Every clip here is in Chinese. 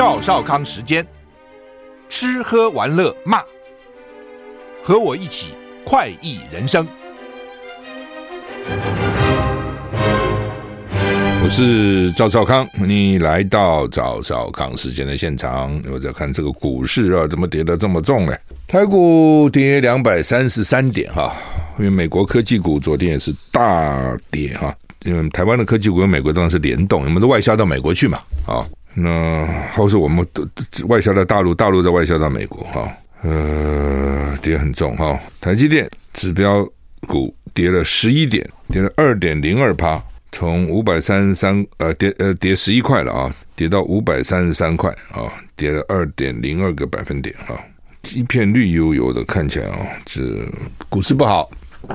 赵少康时间，吃喝玩乐骂，和我一起快意人生。我是赵少康，你来到赵少康时间的现场，我在看这个股市啊，怎么跌得这么重呢？台股跌两百三十三点哈，因为美国科技股昨天也是大跌哈。因为台湾的科技股跟美国当然是联动，我们都外销到美国去嘛，啊，那或是我们都外销到大陆，大陆再外销到美国，哈，呃，跌很重哈。台积电指标股跌了十一点，跌了二点零二趴，从五百三十三呃跌呃跌十一块了啊，跌到五百三十三块啊，跌了二点零二个百分点啊，一片绿油油的，看起来啊，这股市不好。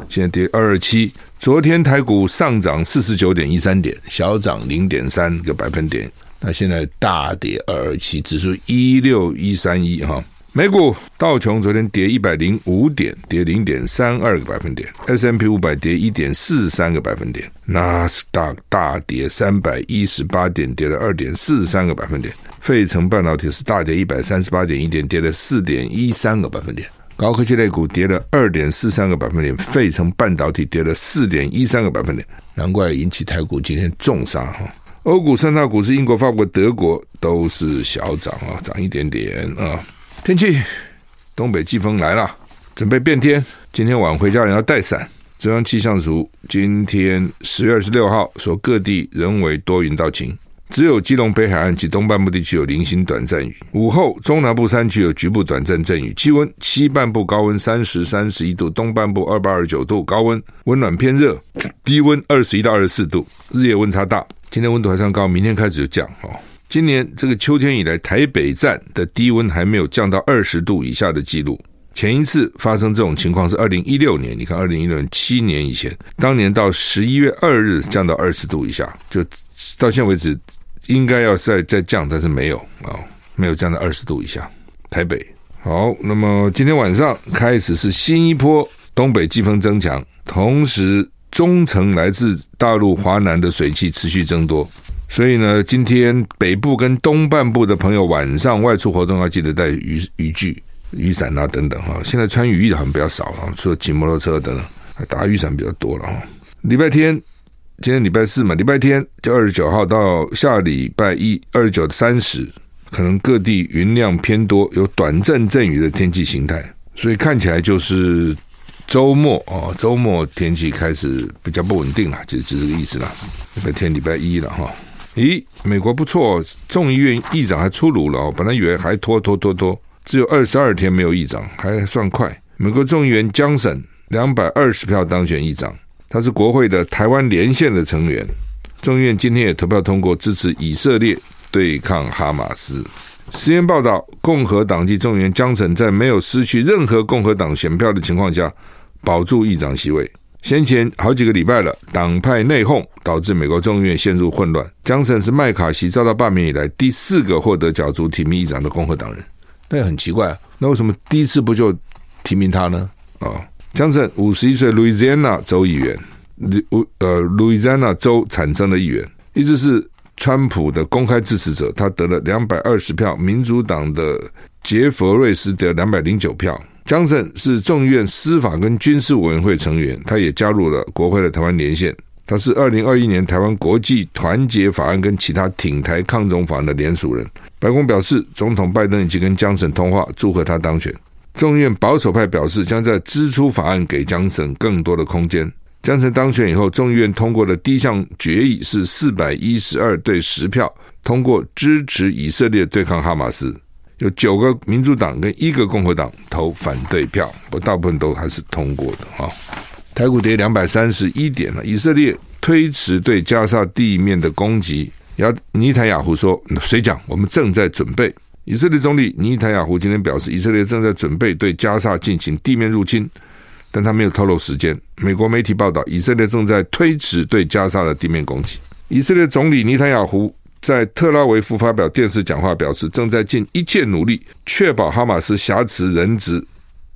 现在跌二二七，昨天台股上涨四十九点一三点，小涨零点三个百分点。那现在大跌二二七，指数一六一三一哈。美股道琼昨天跌一百零五点，跌零点三二个百分点。S&P 五百跌一点四三个百分点。纳斯达大跌三百一十八点，跌了二点四三个百分点。费城半导体是大跌一百三十八点一点，跌了四点一三个百分点。高科技类股跌了二点四三个百分点，费城半导体跌了四点一三个百分点，难怪引起台股今天重杀哈。欧股三大股市，英国、法国、德国都是小涨啊，涨一点点啊。天气，东北季风来了，准备变天。今天晚回家人要带伞。中央气象署今天十月二十六号说，各地仍为多云到晴。只有基隆北海岸及东半部地区有零星短暂雨，午后中南部山区有局部短暂阵雨。气温西半部高温三十、三十一度，东半部二八二九度，高温温暖偏热，低温二十一到二十四度，日夜温差大。今天温度还算高，明天开始就降哦。今年这个秋天以来，台北站的低温还没有降到二十度以下的记录。前一次发生这种情况是二零一六年，你看二零一六年七年以前，当年到十一月二日降到二十度以下，就到现在为止。应该要再再降，但是没有啊、没有降到二十度以下。台北好，那么今天晚上开始是新一波东北季风增强，同时中层来自大陆华南的水汽持续增多，所以呢，今天北部跟东半部的朋友晚上外出活动要记得带雨雨具、雨伞啊等等哈。现在穿雨衣的好像比较少了，除了骑摩托车等等，打雨伞比较多了哈。礼拜天。今天礼拜四嘛，礼拜天就二十九号到下礼拜一二十九三十，可能各地云量偏多，有短暂阵雨的天气形态，所以看起来就是周末哦，周末天气开始比较不稳定了，就就这个意思了。礼拜天、礼拜一了哈。咦，美国不错，众议院议长还出炉了哦，本来以为还拖拖拖拖，只有二十二天没有议长，还算快。美国众议员江省两百二十票当选议长。他是国会的台湾连线的成员，众议院今天也投票通过支持以色列对抗哈马斯。实验报道，共和党籍众议员江省在没有失去任何共和党选票的情况下保住议长席位。先前好几个礼拜了，党派内讧导致美国众议院陷入混乱。江省是麦卡锡遭到罢免以来第四个获得角逐提名议长的共和党人，那也很奇怪啊，那为什么第一次不就提名他呢？啊、哦？强森五十一岁，路易斯安那州议员，呃，Louisiana 州产生的议员，一直是川普的公开支持者。他得了两百二十票，民主党的杰佛瑞斯得两百零九票。江森是众议院司法跟军事委员会成员，他也加入了国会的台湾连线。他是二零二一年台湾国际团结法案跟其他挺台抗中法案的联署人。白宫表示，总统拜登已经跟江省通话，祝贺他当选。众议院保守派表示，将在支出法案给江省更多的空间。江省当选以后，众议院通过的第一项决议是四百一十二对十票通过支持以色列对抗哈马斯，有九个民主党跟一个共和党投反对票，不，大部分都还是通过的哈。台股跌两百三十一点了，以色列推迟对加沙地面的攻击，亚尼坦雅胡说：“谁讲？我们正在准备。”以色列总理尼坦雅胡今天表示，以色列正在准备对加沙进行地面入侵，但他没有透露时间。美国媒体报道，以色列正在推迟对加沙的地面攻击。以色列总理尼坦雅胡在特拉维夫发表电视讲话，表示正在尽一切努力确保哈马斯挟持人质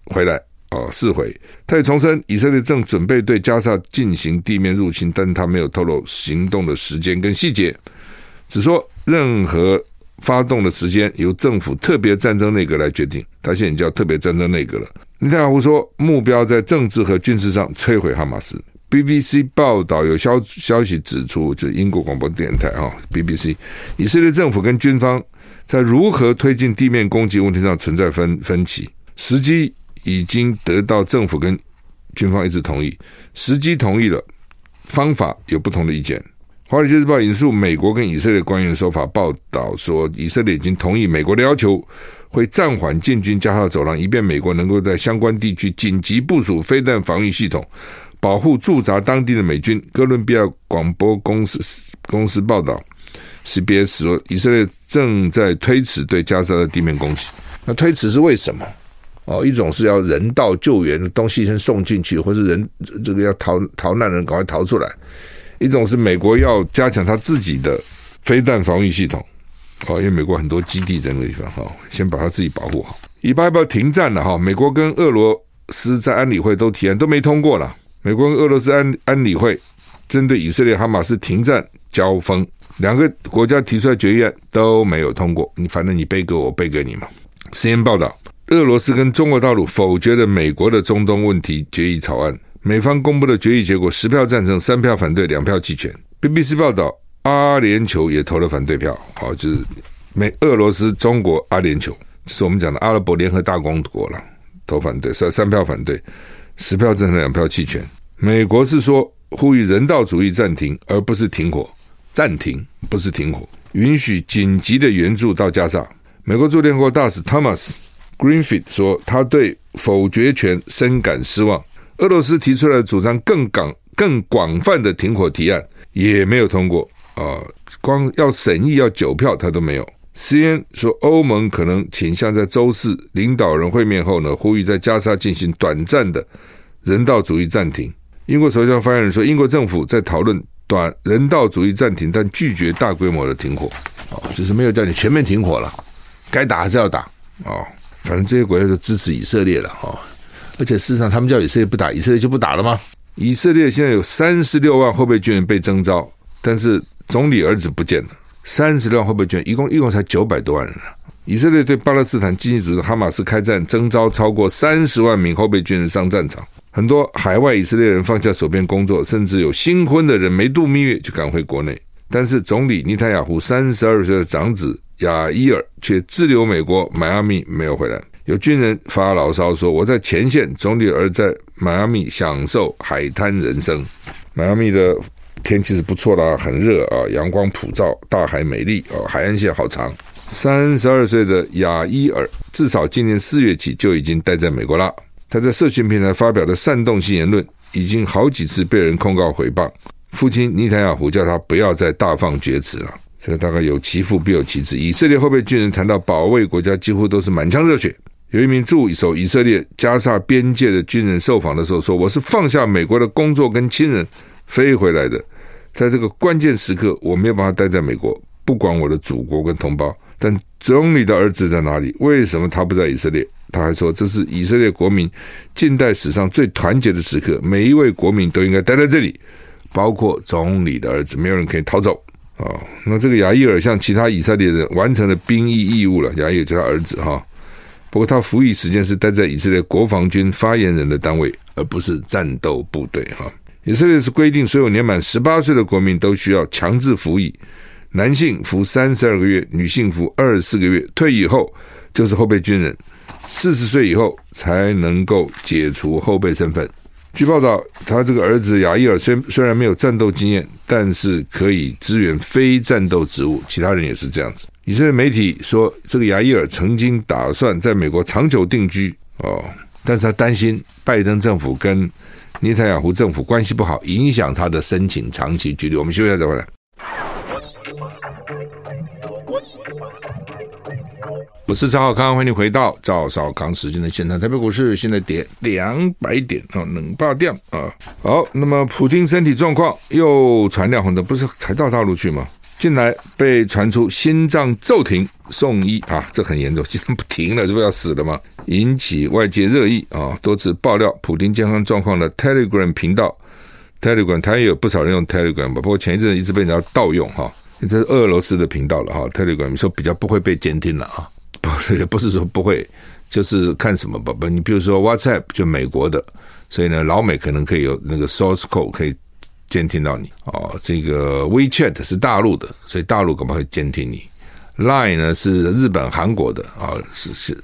回来。哦，四回。他也重申，以色列正准备对加沙进行地面入侵，但他没有透露行动的时间跟细节，只说任何。发动的时间由政府特别战争内阁来决定。他现在叫特别战争内阁了。内塔胡说，目标在政治和军事上摧毁哈马斯。BBC 报道有消消息指出，就是英国广播电台啊，BBC，以色列政府跟军方在如何推进地面攻击问题上存在分分歧，时机已经得到政府跟军方一致同意，时机同意了，方法有不同的意见。《华尔街日报》引述美国跟以色列官员的说法，报道说，以色列已经同意美国的要求，会暂缓进军加沙走廊，以便美国能够在相关地区紧急部署飞弹防御系统。保护驻扎当地的美军。哥伦比亚广播公司公司报道，CBS 说，以色列正在推迟对加沙的地面攻击。那推迟是为什么？哦，一种是要人道救援的东西先送进去，或是人这个要逃逃难的人赶快逃出来；一种是美国要加强他自己的飞弹防御系统。哦，因为美国很多基地在那个地方，哈，先把他自己保护好。以巴要不要停战了？哈，美国跟俄罗斯在安理会都提案，都没通过了。美国跟俄罗斯安安理会针对以色列哈马斯停战交锋，两个国家提出来决议案都没有通过。你反正你背给我，背给你嘛。CNN 报道，俄罗斯跟中国大陆否决了美国的中东问题决议草案。美方公布的决议结果，十票赞成，三票反对，两票弃权。BBC 报道，阿联酋也投了反对票。好，就是美俄罗斯、中国、阿联酋，是我们讲的阿拉伯联合大公国了，投反对，三三票反对。十票赞成，两票弃权。美国是说呼吁人道主义暂停，而不是停火。暂停不是停火，允许紧急的援助到加沙。美国驻联合国大使 Thomas Greenfield 说，他对否决权深感失望。俄罗斯提出来的主张更广、更广泛的停火提案也没有通过啊，光要审议要九票他都没有。CNN 说，欧盟可能倾向在周四领导人会面后呢，呼吁在加沙进行短暂的人道主义暂停。英国首相发言人说，英国政府在讨论短人道主义暂停，但拒绝大规模的停火。哦，就是没有叫你全面停火了，该打还是要打。哦，反正这些国家就支持以色列了。哦，而且事实上，他们叫以色列不打，以色列就不打了吗？以色列现在有三十六万后备军人被征召，但是总理儿子不见了。三十六万后备军，一共一共才九百多万人！以色列对巴勒斯坦经济组织哈马斯开战，征召超过三十万名后备军人上战场。很多海外以色列人放下手边工作，甚至有新婚的人没度蜜月就赶回国内。但是总理尼塔雅胡三十二岁的长子亚伊尔却滞留美国迈阿密没有回来。有军人发牢骚说：“我在前线，总理儿在迈阿密享受海滩人生。”迈阿密的。天气是不错的，很热啊，阳光普照，大海美丽哦，海岸线好长。三十二岁的亚伊尔，至少今年四月起就已经待在美国了。他在社群平台发表的煽动性言论，已经好几次被人控告诽谤。父亲尼坦雅胡叫他不要再大放厥词了。这个大概有其父必有其子。以色列后备军人谈到保卫国家，几乎都是满腔热血。有一名驻守以色列加沙边界的军人受访的时候说：“我是放下美国的工作跟亲人。”飞回来的，在这个关键时刻，我没有办法待在美国，不管我的祖国跟同胞。但总理的儿子在哪里？为什么他不在以色列？他还说，这是以色列国民近代史上最团结的时刻，每一位国民都应该待在这里，包括总理的儿子，没有人可以逃走、哦。那这个亚伊尔像其他以色列人完成了兵役义务了，亚伊尔就是他儿子哈。不过他服役时间是待在以色列国防军发言人的单位，而不是战斗部队哈。以色列是规定，所有年满十八岁的国民都需要强制服役，男性服三十二个月，女性服二十四个月，退役后就是后备军人，四十岁以后才能够解除后备身份。据报道，他这个儿子亚伊尔虽虽然没有战斗经验，但是可以支援非战斗职务，其他人也是这样子。以色列媒体说，这个亚伊尔曾经打算在美国长久定居哦，但是他担心拜登政府跟尼塔雅胡政府关系不好，影响他的申请长期居留。我们休息一下再回来。我是赵少康，欢迎你回到赵少康时间的现场。台北股市现在跌两百点啊，冷爆掉啊。好，那么普丁身体状况又传亮红灯，不是才到大陆去吗？近来被传出心脏骤停送医啊，这很严重，心脏不停了，这不要死了吗？引起外界热议啊，多次爆料普丁健康状况的 Telegram 频道，Telegram 他也有不少人用 Telegram 吧，不过前一阵一直被人家盗用哈。这是俄罗斯的频道了哈，Telegram 说比较不会被监听了啊，也不是说不会，就是看什么吧不，你比如说 WhatsApp 就美国的，所以呢老美可能可以有那个 source code 可以监听到你哦，这个 WeChat 是大陆的，所以大陆可不可以监听你？Line 呢是日本韩国的啊，是是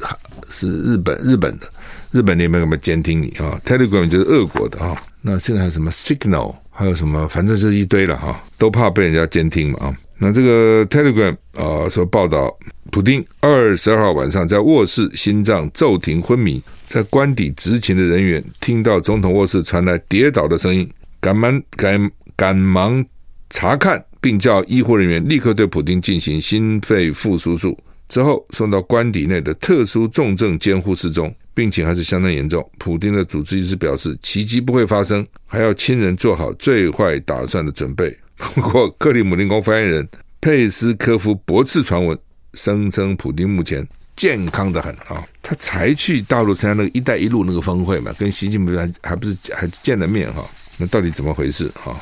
是日本日本的，日本那边可不可以监听你啊？Telegram 就是俄国的啊，那现在还有什么 Signal，还有什么，反正就是一堆了哈，都怕被人家监听嘛啊。那这个 Telegram 啊、呃、说报道，普丁二十二号晚上在卧室心脏骤停昏迷，在官邸执勤的人员听到总统卧室传来跌倒的声音，赶忙赶赶忙查看，并叫医护人员立刻对普丁进行心肺复苏术，之后送到官邸内的特殊重症监护室中，病情还是相当严重。普丁的主治医师表示，奇迹不会发生，还要亲人做好最坏打算的准备。不 过，克里姆林宫发言人佩斯科夫驳斥传闻，声称普丁目前健康的很啊。他才去大陆参加那个“一带一路”那个峰会嘛，跟习近平还还不是还见了面哈？那到底怎么回事哈？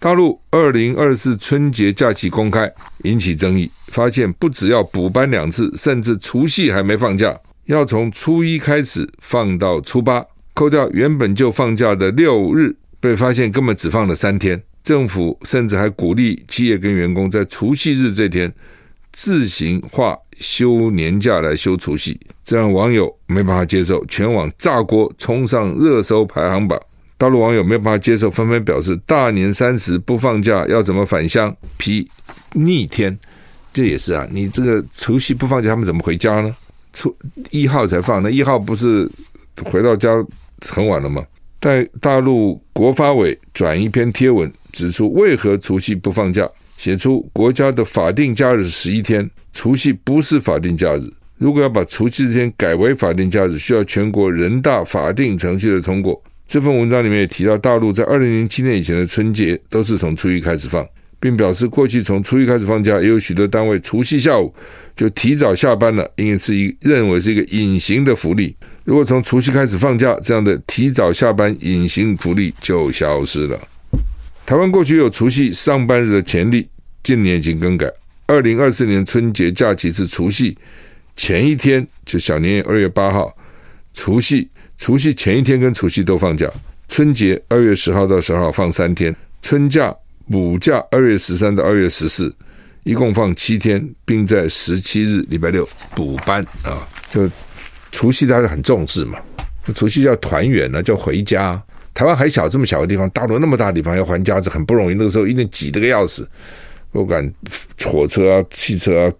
大陆二零二四春节假期公开引起争议，发现不只要补班两次，甚至除夕还没放假，要从初一开始放到初八，扣掉原本就放假的六日，被发现根本只放了三天。政府甚至还鼓励企业跟员工在除夕日这天自行划休年假来休除夕，这让网友没办法接受，全网炸锅，冲上热搜排行榜。大陆网友没办法接受，纷纷表示大年三十不放假要怎么返乡？批逆天，这也是啊，你这个除夕不放假，他们怎么回家呢？初一号才放，那一号不是回到家很晚了吗？在大陆国发委转一篇贴文。指出为何除夕不放假？写出国家的法定假日十一天，除夕不是法定假日。如果要把除夕这天改为法定假日，需要全国人大法定程序的通过。这份文章里面也提到，大陆在二零零七年以前的春节都是从初一开始放，并表示过去从初一开始放假，也有许多单位除夕下午就提早下班了，因为是一认为是一个隐形的福利。如果从除夕开始放假，这样的提早下班隐形福利就消失了。台湾过去有除夕上班日的潜力，近年已经更改。二零二四年春节假期是除夕前一天，就小年夜二月八号，除夕除夕前一天跟除夕都放假。春节二月十号到十号放三天，春假补假二月十三到二月十四，一共放七天，并在十七日礼拜六补班啊。就除夕大家很重视嘛，除夕要团圆呢，叫回家。台湾还小，这么小的地方，大陆那么大地方要还家子很不容易。那个时候一定挤得个要死，不管火车啊、汽车啊、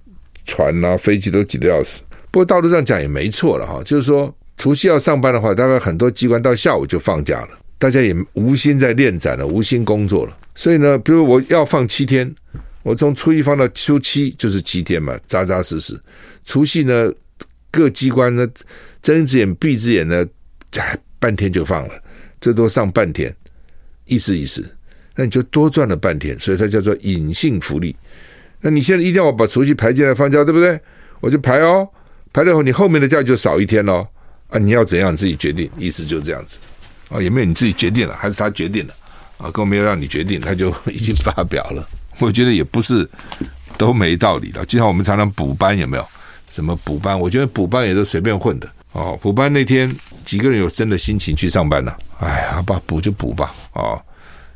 船啊、飞机都挤得要死。不过道路上讲也没错了哈，就是说除夕要上班的话，大概很多机关到下午就放假了，大家也无心在练展了，无心工作了。所以呢，比如我要放七天，我从初一放到初七就是七天嘛，扎扎实实。除夕呢，各机关呢睁一只眼闭一只眼呢，半天就放了。最多上半天，意思意思，那你就多赚了半天，所以它叫做隐性福利。那你现在一定要把除夕排进来放假，对不对？我就排哦，排了以后你后面的假就少一天喽。啊，你要怎样自己决定，意思就这样子啊，也没有你自己决定了，还是他决定了啊？更没有让你决定，他就 已经发表了。我觉得也不是都没道理的。就像我们常常补班，有没有？什么补班？我觉得补班也都随便混的哦。补班那天。几个人有真的心情去上班呢？哎呀，好吧，补就补吧，哦，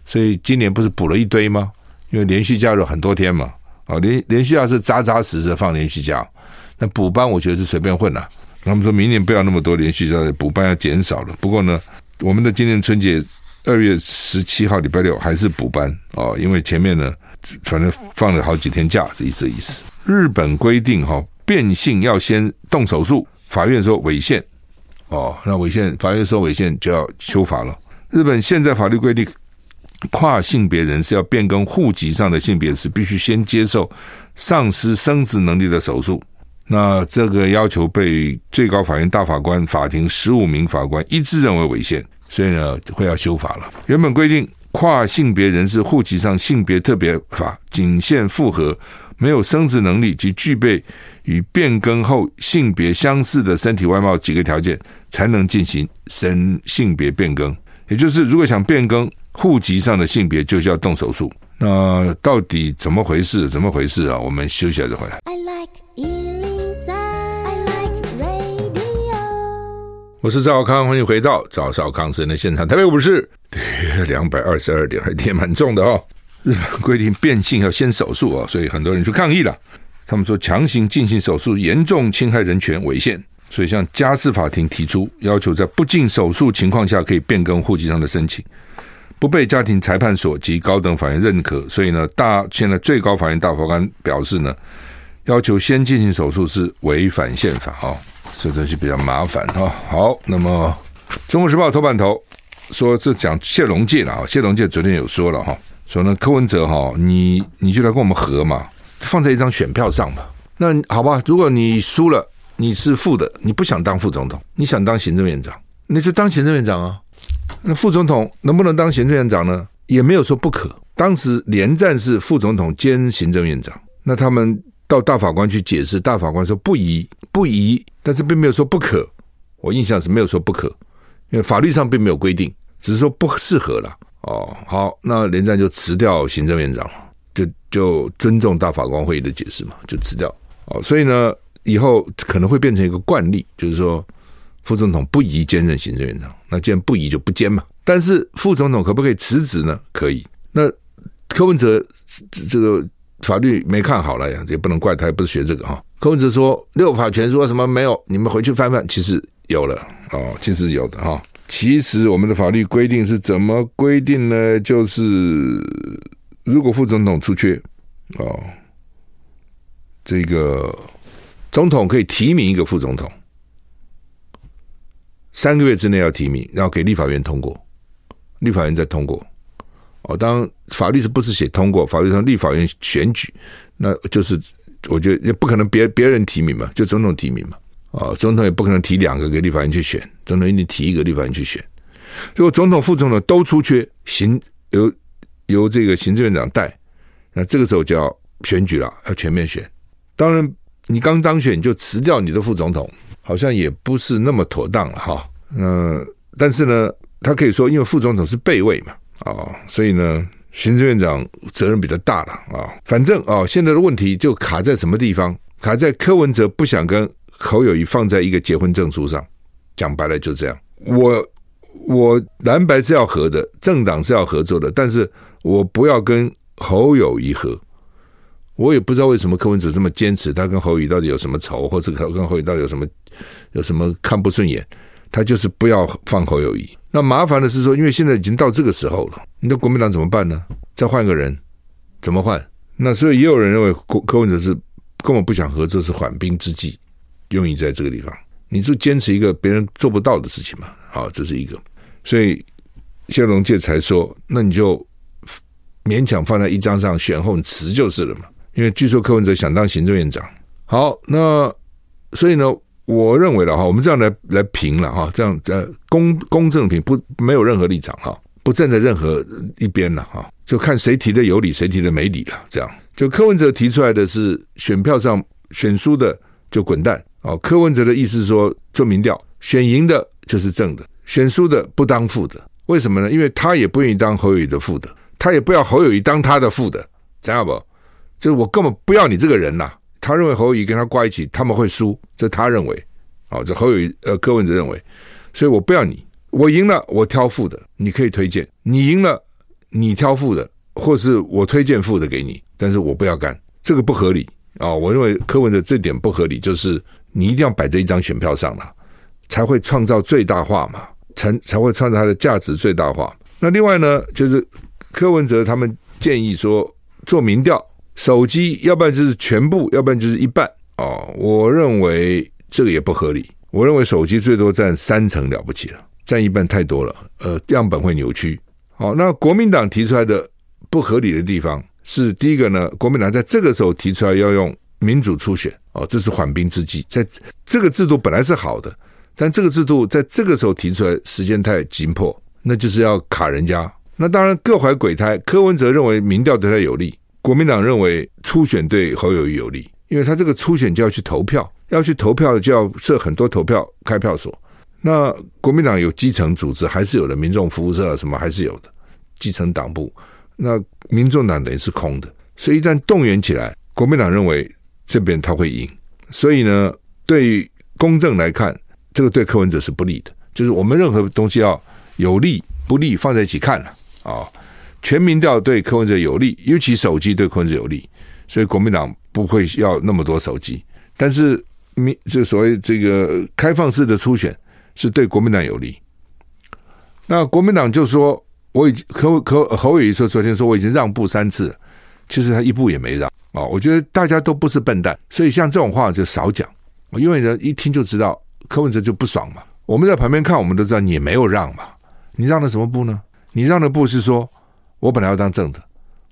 所以今年不是补了一堆吗？因为连续假有很多天嘛，哦，连连续假是扎扎实实放连续假，那补班我觉得是随便混了。他们说明年不要那么多连续假，补班要减少了。不过呢，我们的今年春节二月十七号礼拜六还是补班哦，因为前面呢，反正放了好几天假，是意思意思。日本规定哈，变性要先动手术，法院说违宪。哦，那违宪，法院说违宪就要修法了。日本现在法律规定，跨性别人士要变更户籍上的性别时，必须先接受丧失生殖能力的手术。那这个要求被最高法院大法官法庭十五名法官一致认为违宪，所以呢会要修法了。原本规定，跨性别人士户籍上性别特别法仅限复合没有生殖能力及具备。与变更后性别相似的身体外貌几个条件，才能进行身性别变更。也就是，如果想变更户籍上的性别，就需要动手术。那到底怎么回事？怎么回事啊？我们休息一下再回来。I like 我是赵少康，欢迎回到赵少康生的现场。台北股市跌两百二十二点，还跌蛮重的哦。日本规定变性要先手术啊，所以很多人去抗议了。他们说强行进行手术严重侵害人权违宪，所以向家事法庭提出要求，在不进手术情况下可以变更户籍上的申请。不被家庭裁判所及高等法院认可，所以呢，大现在最高法院大法官表示呢，要求先进行手术是违反宪法啊，这东西比较麻烦啊。好，那么《中国时报》头版头说，这讲谢龙介了啊，谢龙介昨天有说了哈，说呢，柯文哲哈，你你就来跟我们和嘛，放在一张选票上吧。那好吧，如果你输了，你是副的，你不想当副总统，你想当行政院长，那就当行政院长啊。那副总统能不能当行政院长呢？也没有说不可。当时连战是副总统兼行政院长，那他们到大法官去解释，大法官说不宜不宜，但是并没有说不可。我印象是没有说不可，因为法律上并没有规定，只是说不适合了。哦，好，那连战就辞掉行政院长，就就尊重大法官会议的解释嘛，就辞掉。哦，所以呢，以后可能会变成一个惯例，就是说。副总统不宜兼任行政院长，那既然不宜就不兼嘛。但是副总统可不可以辞职呢？可以。那柯文哲这个法律没看好了呀，也不能怪他，也不是学这个哈。柯文哲说六法全书什么没有，你们回去翻翻，其实有了哦，其实有的哈。其实我们的法律规定是怎么规定呢？就是如果副总统出缺哦，这个总统可以提名一个副总统。三个月之内要提名，然后给立法院通过，立法院再通过。哦，当法律是不是写通过？法律上立法院选举，那就是我觉得也不可能别别人提名嘛，就总统提名嘛。哦，总统也不可能提两个给立法院去选，总统一定提一个立法院去选。如果总统、副总统都出缺，行由由这个行政院长带，那这个时候就要选举了，要全面选。当然，你刚当选你就辞掉你的副总统。好像也不是那么妥当了哈，嗯，但是呢，他可以说，因为副总统是备位嘛，啊，所以呢，行政院长责任比较大了啊。反正啊，现在的问题就卡在什么地方？卡在柯文哲不想跟侯友谊放在一个结婚证书上，讲白了就这样。我我蓝白是要合的，政党是要合作的，但是我不要跟侯友谊合。我也不知道为什么柯文哲这么坚持，他跟侯友宜到底有什么仇，或者跟侯友宜到底有什么有什么看不顺眼，他就是不要放侯友宜。那麻烦的是说，因为现在已经到这个时候了，你的国民党怎么办呢？再换个人，怎么换？那所以也有人认为柯柯文哲是根本不想合作，是缓兵之计，用意在这个地方。你是坚持一个别人做不到的事情嘛？好，这是一个。所以谢龙介才说，那你就勉强放在一张上选后辞就是了嘛。因为据说柯文哲想当行政院长，好，那所以呢，我认为了哈，我们这样来来评了哈，这样在公公正评，不没有任何立场哈，不站在任何一边了哈，就看谁提的有理，谁提的没理了。这样，就柯文哲提出来的是选票上选输的就滚蛋哦。柯文哲的意思是说做民调，选赢的就是正的，选输的不当副的。为什么呢？因为他也不愿意当侯友谊的副的，他也不要侯友谊当他的副的，知道不？就是我根本不要你这个人呐！他认为侯友跟他挂一起，他们会输，这他认为。哦，这侯友呃柯文哲认为，所以我不要你，我赢了我挑负的，你可以推荐；你赢了你挑负的，或是我推荐负的给你，但是我不要干，这个不合理啊、哦！我认为柯文哲这点不合理，就是你一定要摆在一张选票上了，才会创造最大化嘛，才才会创造它的价值最大化。那另外呢，就是柯文哲他们建议说做民调。手机，要不然就是全部，要不然就是一半哦。我认为这个也不合理。我认为手机最多占三成了不起了，占一半太多了。呃，样本会扭曲。好，那国民党提出来的不合理的地方是第一个呢，国民党在这个时候提出来要用民主初选哦，这是缓兵之计。在这个制度本来是好的，但这个制度在这个时候提出来时间太紧迫，那就是要卡人家。那当然各怀鬼胎。柯文哲认为民调对他有利。国民党认为初选对侯友宜有利，因为他这个初选就要去投票，要去投票就要设很多投票开票所。那国民党有基层组织，还是有的，民众服务社什么还是有的，基层党部那民众党等于是空的。所以一旦动员起来，国民党认为这边他会赢。所以呢，对于公正来看，这个对柯文哲是不利的。就是我们任何东西要有利不利放在一起看了啊。全民调对柯文哲有利，尤其手机对柯文哲有利，所以国民党不会要那么多手机。但是民这所谓这个开放式的初选是对国民党有利。那国民党就说，我已经柯柯侯友宜说，昨天说我已经让步三次，其实他一步也没让啊。我觉得大家都不是笨蛋，所以像这种话就少讲，因为人一听就知道柯文哲就不爽嘛。我们在旁边看，我们都知道你也没有让嘛，你让了什么步呢？你让的步是说。我本来要当正的，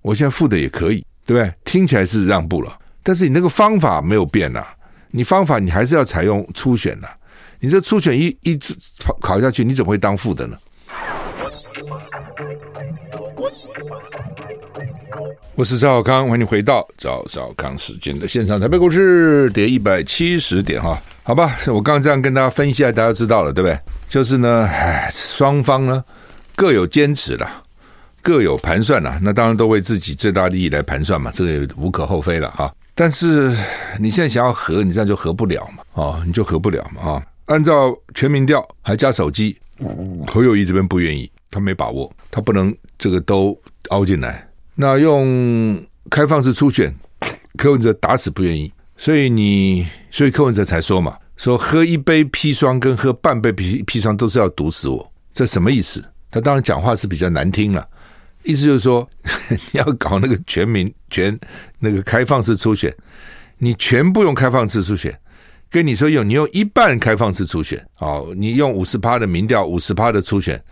我现在副的也可以，对不对？听起来是让步了，但是你那个方法没有变呐、啊，你方法你还是要采用初选呐、啊，你这初选一一考考下去，你怎么会当副的呢？我是赵小康，欢迎回到赵小康时间的现场。台北股市跌一百七十点哈，好吧，我刚刚这样跟大家分析，大家知道了，对不对？就是呢，唉，双方呢各有坚持了。各有盘算呐，那当然都为自己最大利益来盘算嘛，这个也无可厚非了哈。但是你现在想要和，你这样就和不了嘛，哦，你就和不了嘛啊。按照全民调还加手机，侯友谊这边不愿意，他没把握，他不能这个都凹进来。那用开放式初选，柯文哲打死不愿意，所以你所以柯文哲才说嘛，说喝一杯砒霜跟喝半杯砒砒霜都是要毒死我，这什么意思？他当然讲话是比较难听了。意思就是说，你要搞那个全民全那个开放式初选，你全部用开放式初选，跟你说用你用一半开放式初选，哦，你用五十趴的民调，五十趴的初选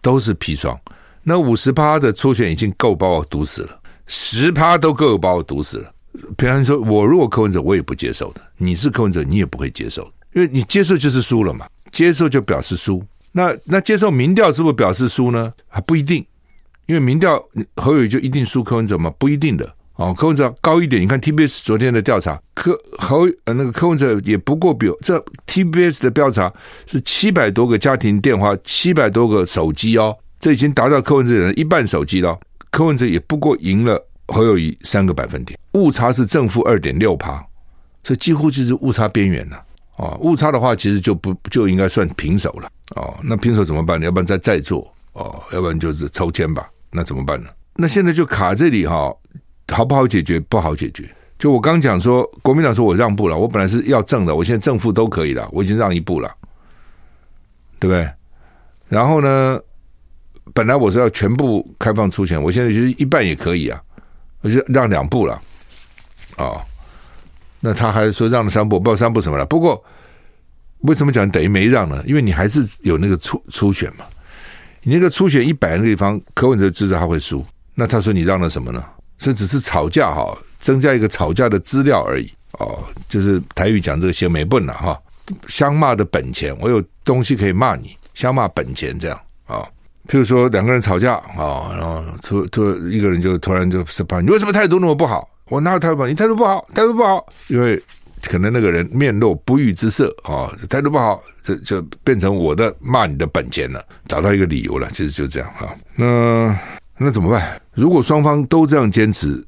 都是砒霜。那五十趴的初选已经够把我毒死了，十趴都够把我毒死了。平常说，我如果柯文哲，我也不接受的。你是柯文哲，你也不会接受，因为你接受就是输了嘛，接受就表示输。那那接受民调是不是表示输呢？还不一定。因为民调侯友宜就一定输柯文哲吗？不一定的哦，柯文哲高一点。你看 TBS 昨天的调查，柯侯呃那个柯文哲也不过比这 TBS 的调查是七百多个家庭电话，七百多个手机哦，这已经达到柯文哲人一半手机了。柯文哲也不过赢了侯友宜三个百分点，误差是正负二点六趴，所以几乎就是误差边缘了哦。误差的话，其实就不就应该算平手了哦。那平手怎么办？要不然再再做哦，要不然就是抽签吧。那怎么办呢？那现在就卡这里哈，好不好解决？不好解决。就我刚讲说，国民党说我让步了，我本来是要正的，我现在正负都可以了，我已经让一步了，对不对？然后呢，本来我是要全部开放初选，我现在就是一半也可以啊，我就让两步了，哦，那他还说让了三步，不知道三步什么了。不过为什么讲等于没让呢？因为你还是有那个初初选嘛。你那个初选一百个地方，柯文哲知道他会输，那他说你让了什么呢？这只是吵架哈，增加一个吵架的资料而已哦，就是台语讲这个先没笨了哈，相骂的本钱，我有东西可以骂你，相骂本钱这样啊。譬如说两个人吵架啊，然后突突一个人就突然就说：“你为什么态度那么不好？”我哪有态度不好？你态度不好，态度不好，因为。可能那个人面露不悦之色啊，态度不好，这就变成我的骂你的本钱了，找到一个理由了，其实就这样哈。那那怎么办？如果双方都这样坚持，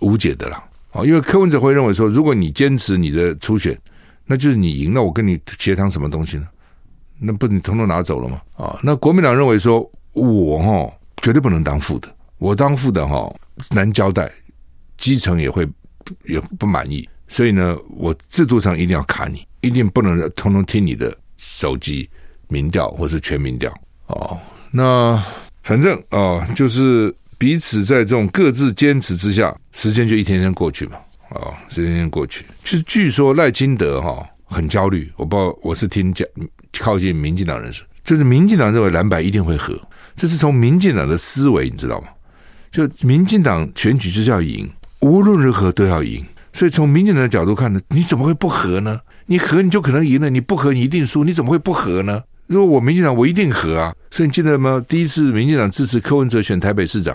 无解的了啊。因为柯文哲会认为说，如果你坚持你的初选，那就是你赢，了我跟你协商什么东西呢？那不你统统拿走了吗？啊，那国民党认为说，我哈绝对不能当副的，我当副的哈难交代，基层也会也不满意。所以呢，我制度上一定要卡你，一定不能通通听你的手机民调或是全民调哦。那反正哦，就是彼此在这种各自坚持之下，时间就一天天过去嘛。哦，时间一天过去，就据说赖清德哈、哦、很焦虑，我不知道，我是听讲靠近民进党人士，就是民进党认为蓝白一定会合，这是从民进党的思维，你知道吗？就民进党选举就是要赢，无论如何都要赢。所以从民进党的角度看呢，你怎么会不和呢？你和你就可能赢了，你不和你一定输，你怎么会不和呢？如果我民进党我一定和啊！所以你记得吗？第一次民进党支持柯文哲选台北市长，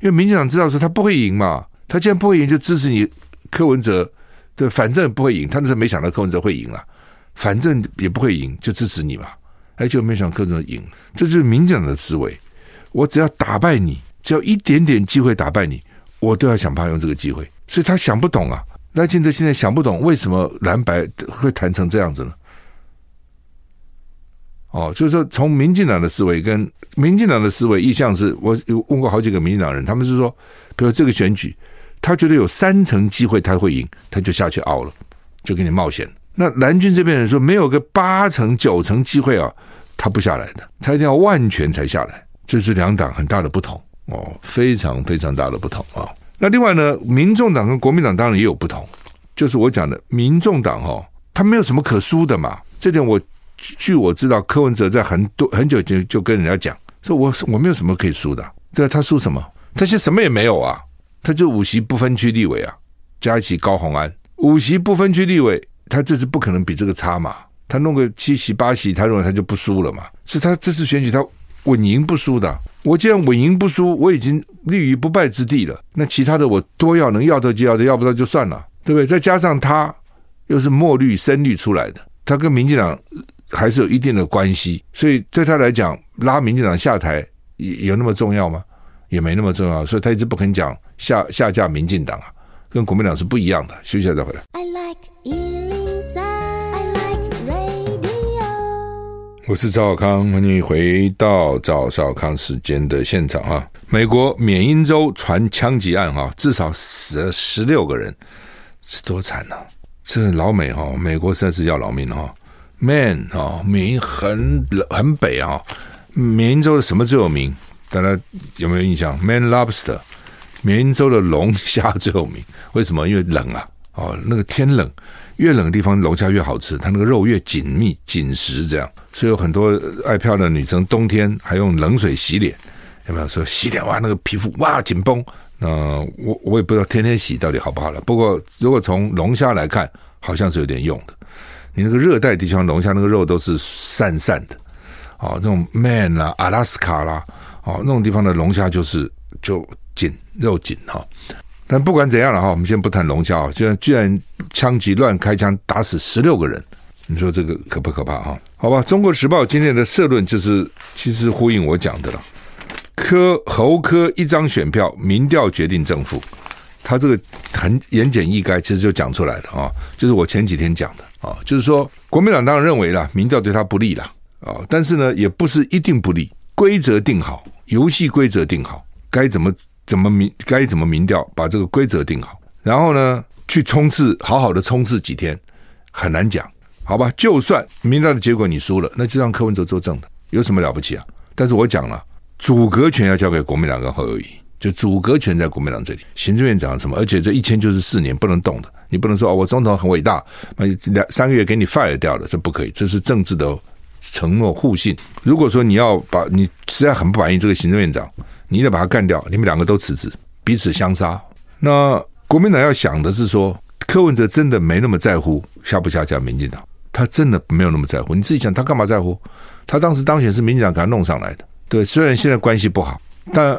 因为民进党知道说他不会赢嘛，他既然不会赢，就支持你柯文哲，对，反正不会赢。他那时候没想到柯文哲会赢了，反正也不会赢，就支持你嘛。哎，就没想到柯文哲赢，这就是民进党的思维。我只要打败你。只要一点点机会打败你，我都要想办法用这个机会。所以他想不懂啊，赖清德现在想不懂为什么蓝白会谈成这样子呢？哦，就是说从民进党的思维跟民进党的思维意向是，我有问过好几个民进党人，他们是说，比如这个选举，他觉得有三成机会他会赢，他就下去熬了，就给你冒险。那蓝军这边人说，没有个八成九成机会啊，他不下来的，他一定要万全才下来，这是两党很大的不同哦，非常非常大的不同啊。那另外呢，民众党跟国民党当然也有不同，就是我讲的，民众党哈，他没有什么可输的嘛，这点我。据我知道，柯文哲在很多很久前就跟人家讲，说我我没有什么可以输的。对啊，他输什么？他现在什么也没有啊，他就五席不分区立委啊，加一起高虹安五席不分区立委，他这次不可能比这个差嘛。他弄个七席八席，他认为他就不输了嘛。是他这次选举他稳赢不输的。我既然稳赢不输，我已经立于不败之地了。那其他的我多要能要到就要的，要不到就算了，对不对？再加上他又是墨绿深绿出来的，他跟民进党。还是有一定的关系，所以对他来讲，拉民进党下台有那么重要吗？也没那么重要，所以他一直不肯讲下下架民进党啊，跟国民党是不一样的。休息一下再回来。I like 我是赵少康，欢迎回到赵少康时间的现场啊！美国缅因州传枪击案哈，至少死了十六个人，是多惨呐、啊！这老美哈，美国实在是要老命哈。Man 啊，缅因很很北啊，缅因州的什么最有名？大家有没有印象？Man Lobster，缅因州的龙虾最有名。为什么？因为冷啊，哦，那个天冷，越冷的地方龙虾越好吃，它那个肉越紧密紧实，这样。所以有很多爱漂亮的女生冬天还用冷水洗脸，有没有说洗脸哇，那个皮肤哇紧绷？那我我也不知道天天洗到底好不好了。不过如果从龙虾来看，好像是有点用的。你那个热带地区龙虾那个肉都是散散的，哦，那种 Man 啦、阿拉斯卡啦，哦，那种地方的龙虾就是就紧肉紧哈。但不管怎样了哈，我们先不谈龙虾啊，居然居然枪击乱开枪打死十六个人，你说这个可不可怕哈？好吧，《中国时报》今天的社论就是其实呼应我讲的了，柯侯柯一张选票，民调决定胜负。他这个很言简意赅，其实就讲出来的啊，就是我前几天讲的啊，就是说国民党当然认为了民调对他不利了啊，但是呢也不是一定不利，规则定好，游戏规则定好，该怎么怎么民该怎么民调，把这个规则定好，然后呢去冲刺，好好的冲刺几天，很难讲，好吧？就算民调的结果你输了，那就让柯文哲作证的，有什么了不起啊？但是我讲了，组阁权要交给国民党跟侯友谊。就组阁权在国民党这里，行政院长什么？而且这一签就是四年不能动的，你不能说哦，我总统很伟大，那两三个月给你 fire 掉了，这不可以，这是政治的承诺互信。如果说你要把你实在很不满意这个行政院长，你得把他干掉，你们两个都辞职，彼此相杀。那国民党要想的是说，柯文哲真的没那么在乎下不下架民进党，他真的没有那么在乎。你自己想，他干嘛在乎？他当时当选是民进党给他弄上来的，对，虽然现在关系不好，但。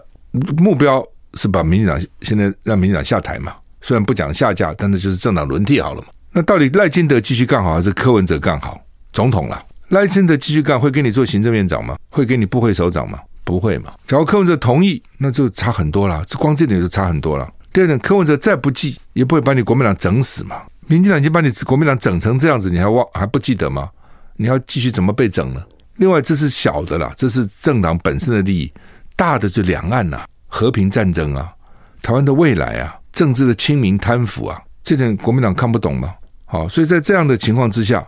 目标是把民进党现在让民进党下台嘛？虽然不讲下架，但是就是政党轮替好了嘛。那到底赖金德继续干好，还是柯文哲干好总统了？赖金德继续干，会给你做行政院长吗？会给你部会首长吗？不会嘛。假如柯文哲同意，那就差很多了。这光这点就差很多了。第二点，柯文哲再不济，也不会把你国民党整死嘛。民进党已经把你国民党整成这样子，你还忘还不记得吗？你要继续怎么被整呢？另外，这是小的啦，这是政党本身的利益。大的就两岸呐、和平战争啊，台湾的未来啊，政治的清明贪腐啊，这点国民党看不懂吗？好，所以在这样的情况之下，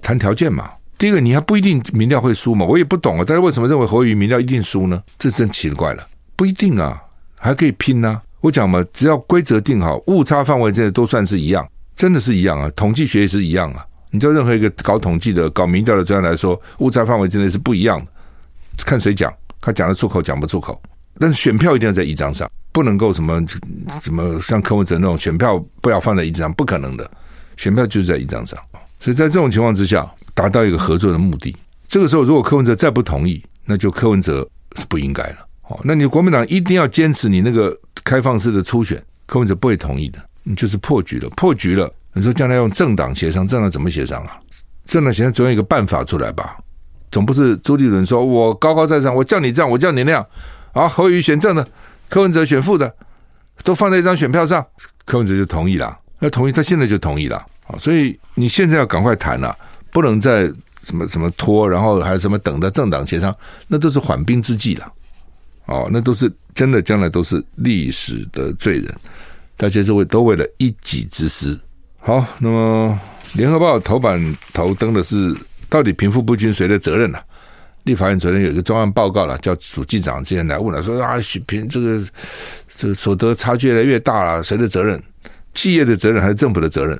谈条件嘛。第一个，你还不一定民调会输嘛，我也不懂啊。但是为什么认为侯友宜民调一定输呢？这真奇了怪了，不一定啊，还可以拼呢、我讲嘛，只要规则定好，误差范围之内都算是一样，真的是一样啊。统计学也是一样啊。你叫任何一个搞统计的、搞民调的专家来说，误差范围之内是不一样的，看谁讲。他讲得出口，讲不出口，但是选票一定要在一张上，不能够什么什么像柯文哲那种选票不要放在一张，不可能的，选票就是在一张上。所以在这种情况之下，达到一个合作的目的。这个时候，如果柯文哲再不同意，那就柯文哲是不应该了。哦，那你国民党一定要坚持你那个开放式的初选，柯文哲不会同意的，你就是破局了，破局了。你说将来用政党协商，政党怎么协商啊？政党协商总有一个办法出来吧？总不是朱立伦说：“我高高在上，我叫你这样，我叫你那样。”啊，侯友宜选正的，柯文哲选副的，都放在一张选票上，柯文哲就同意了。那同意，他现在就同意了啊。所以你现在要赶快谈了，不能再什么什么拖，然后还有什么等到政党协商，那都是缓兵之计了。哦，那都是真的，将来都是历史的罪人。大家都为都为了一己之私。好，那么联合报头版头登的是，到底贫富不均谁的责任呢、立法院昨天有一个专案报告了，叫主计长之前来问了，说啊，贫这个这个所得差距越来越大了，谁的责任？企业的责任还是政府的责任？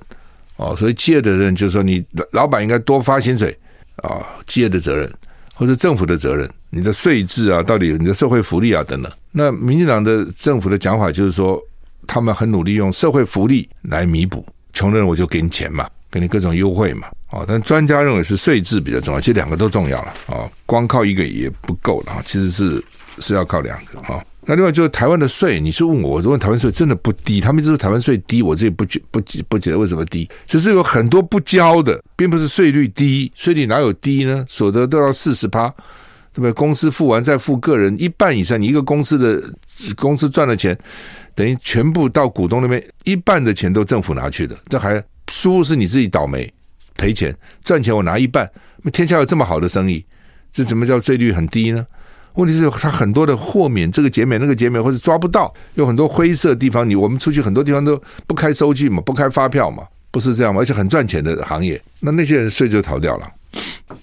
哦，所以企业的责任就是说，你老板应该多发薪水啊，企业的责任，或者政府的责任，你的税制啊，到底你的社会福利啊等等。那民进党的政府的讲法就是说，他们很努力用社会福利来弥补，穷人我就给你钱嘛，给你各种优惠嘛。哦，但专家认为是税制比较重要，其实两个都重要了。哦，光靠一个也不够了，其实是是要靠两个。哈，那另外就是台湾的税，你说问我，我问台湾税真的不低，他们一直说台湾税低，我这也不觉不不觉得为什么低，只是有很多不交的，并不是税率低，税率哪有低呢？所得都要四十趴，对不对？公司付完再付个人一半以上，你一个公司的公司赚的钱，等于全部到股东那边，一半的钱都政府拿去的，这还输是你自己倒霉。赔钱赚钱，我拿一半。天下有这么好的生意，这怎么叫税率很低呢？问题是他很多的豁免，这个减免那个减免，或是抓不到，有很多灰色地方。你我们出去很多地方都不开收据嘛，不开发票嘛，不是这样吗？而且很赚钱的行业，那那些人税就逃掉了。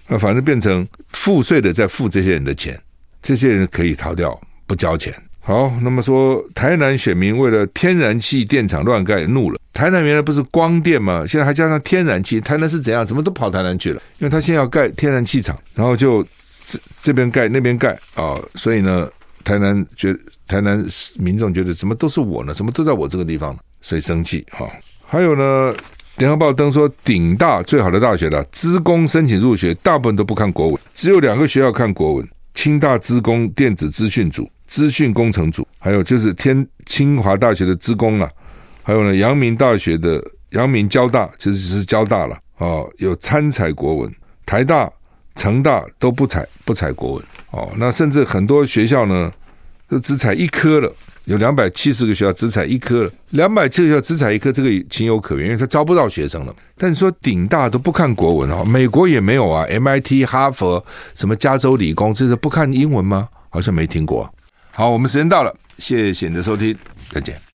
那反正变成付税的在付这些人的钱，这些人可以逃掉不交钱。好，那么说台南选民为了天然气电厂乱盖怒了。台南原来不是光电吗？现在还加上天然气，台南是怎样？怎么都跑台南去了？因为他现在要盖天然气厂，然后就这这边盖那边盖啊、所以呢，台南觉台南民众觉得怎么都是我呢？怎么都在我这个地方，所以生气哈、还有呢，联合报登说，顶大最好的大学了，资工申请入学，大部分都不看国文，只有两个学校看国文：清大资工电子资讯组、资讯工程组，还有就是天清华大学的资工啊。还有呢，阳明大学的阳明交大其实是交大了啊，有参采国文，台大、成大都不采不采国文哦。那甚至很多学校呢，都只采一科了，有两百七十个学校只采一科了，两百七十个学校只采一科，这个情有可原，因为他招不到学生了。但你说顶大都不看国文哦，美国也没有啊，MIT、哈佛、什么加州理工，这是不看英文吗？好像没听过。好，我们时间到了，谢谢你的收听，再见。